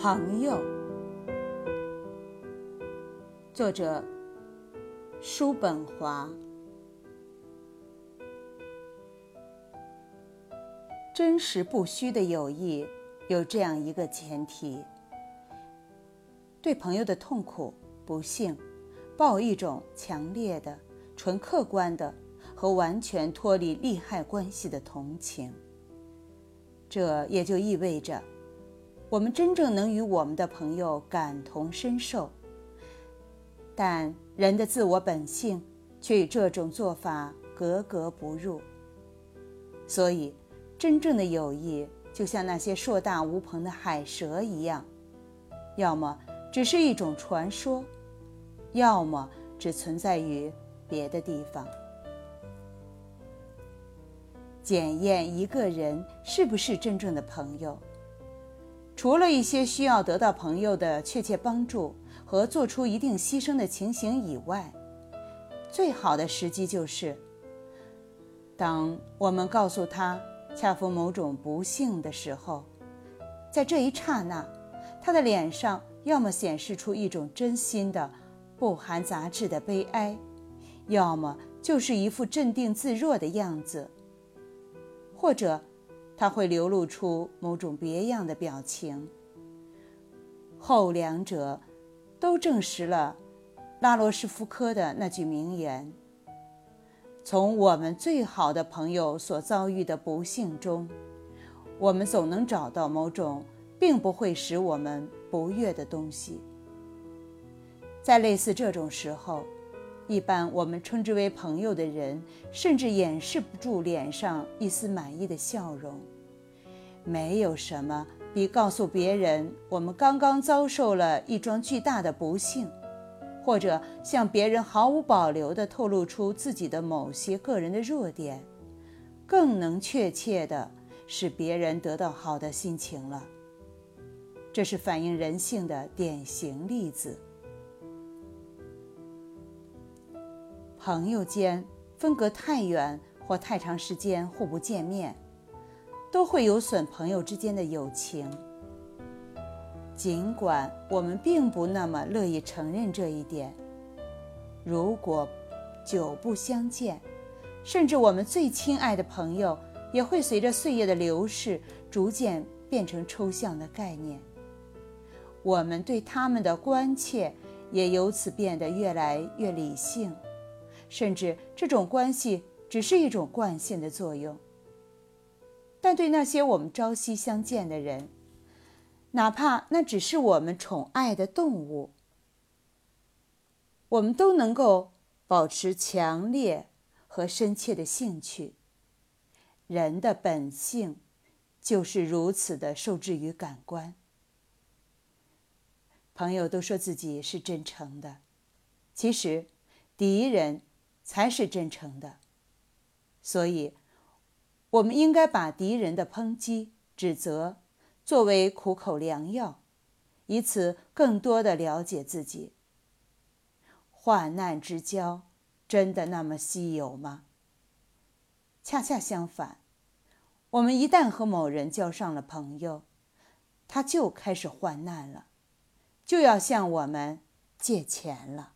朋友，作者叔本华。真实不虚的友谊有这样一个前提：对朋友的痛苦、不幸，抱一种强烈的、纯客观的和完全脱离利害关系的同情。这也就意味着。我们真正能与我们的朋友感同身受，但人的自我本性却与这种做法格格不入。所以，真正的友谊就像那些硕大无朋的海蛇一样，要么只是一种传说，要么只存在于别的地方。检验一个人是不是真正的朋友。除了一些需要得到朋友的确切帮助和做出一定牺牲的情形以外，最好的时机就是，当我们告诉他恰逢某种不幸的时候，在这一刹那，他的脸上要么显示出一种真心的、不含杂质的悲哀，要么就是一副镇定自若的样子，或者。他会流露出某种别样的表情。后两者都证实了拉罗什福科的那句名言：“从我们最好的朋友所遭遇的不幸中，我们总能找到某种并不会使我们不悦的东西。”在类似这种时候，一般我们称之为朋友的人，甚至掩饰不住脸上一丝满意的笑容。没有什么比告诉别人我们刚刚遭受了一桩巨大的不幸，或者向别人毫无保留地透露出自己的某些个人的弱点，更能确切地使别人得到好的心情了。这是反映人性的典型例子。朋友间分隔太远或太长时间互不见面，都会有损朋友之间的友情。尽管我们并不那么乐意承认这一点，如果久不相见，甚至我们最亲爱的朋友也会随着岁月的流逝逐渐变成抽象的概念。我们对他们的关切也由此变得越来越理性。甚至这种关系只是一种惯性的作用，但对那些我们朝夕相见的人，哪怕那只是我们宠爱的动物，我们都能够保持强烈和深切的兴趣。人的本性就是如此的受制于感官。朋友都说自己是真诚的，其实敌人。才是真诚的，所以，我们应该把敌人的抨击、指责作为苦口良药，以此更多的了解自己。患难之交真的那么稀有吗？恰恰相反，我们一旦和某人交上了朋友，他就开始患难了，就要向我们借钱了。